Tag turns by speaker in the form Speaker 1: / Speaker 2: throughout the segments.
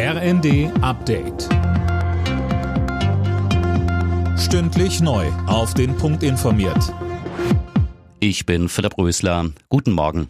Speaker 1: RND Update. Stündlich neu. Auf den Punkt informiert.
Speaker 2: Ich bin Philipp Rösler. Guten Morgen.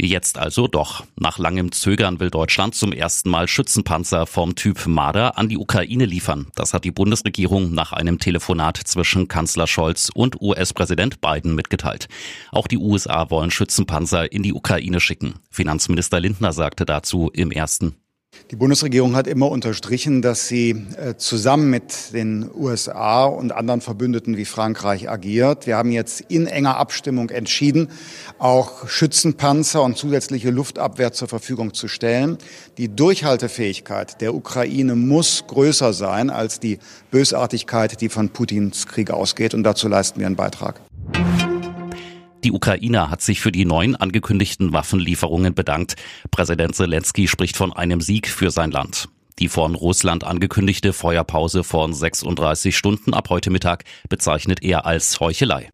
Speaker 2: Jetzt also doch. Nach langem Zögern will Deutschland zum ersten Mal Schützenpanzer vom Typ Marder an die Ukraine liefern. Das hat die Bundesregierung nach einem Telefonat zwischen Kanzler Scholz und US-Präsident Biden mitgeteilt. Auch die USA wollen Schützenpanzer in die Ukraine schicken. Finanzminister Lindner sagte dazu im ersten.
Speaker 3: Die Bundesregierung hat immer unterstrichen, dass sie äh, zusammen mit den USA und anderen Verbündeten wie Frankreich agiert. Wir haben jetzt in enger Abstimmung entschieden, auch Schützenpanzer und zusätzliche Luftabwehr zur Verfügung zu stellen. Die Durchhaltefähigkeit der Ukraine muss größer sein als die Bösartigkeit, die von Putins Krieg ausgeht. Und dazu leisten wir einen Beitrag.
Speaker 2: Die Ukraine hat sich für die neuen angekündigten Waffenlieferungen bedankt. Präsident Zelensky spricht von einem Sieg für sein Land. Die von Russland angekündigte Feuerpause von 36 Stunden ab heute Mittag bezeichnet er als Heuchelei.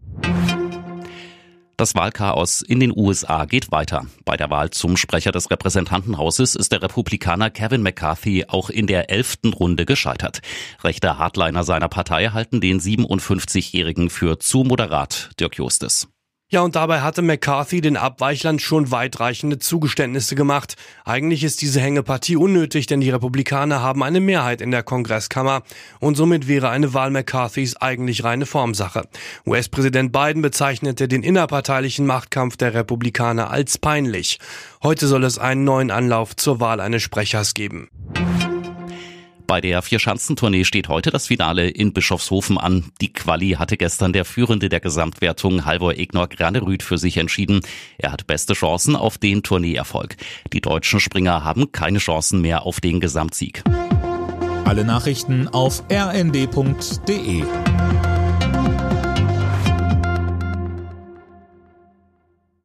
Speaker 2: Das Wahlchaos in den USA geht weiter. Bei der Wahl zum Sprecher des Repräsentantenhauses ist der Republikaner Kevin McCarthy auch in der elften Runde gescheitert. Rechte Hardliner seiner Partei halten den 57-Jährigen für zu moderat, Dirk Justes.
Speaker 4: Ja, und dabei hatte McCarthy den Abweichlern schon weitreichende Zugeständnisse gemacht. Eigentlich ist diese Hängepartie unnötig, denn die Republikaner haben eine Mehrheit in der Kongresskammer und somit wäre eine Wahl McCarthys eigentlich reine Formsache. US-Präsident Biden bezeichnete den innerparteilichen Machtkampf der Republikaner als peinlich. Heute soll es einen neuen Anlauf zur Wahl eines Sprechers geben.
Speaker 2: Bei der Vierschanzentournee steht heute das Finale in Bischofshofen an. Die Quali hatte gestern der Führende der Gesamtwertung Halvor Egnor Granerüth für sich entschieden. Er hat beste Chancen auf den Tourneeerfolg. Die deutschen Springer haben keine Chancen mehr auf den Gesamtsieg.
Speaker 1: Alle Nachrichten auf rnd.de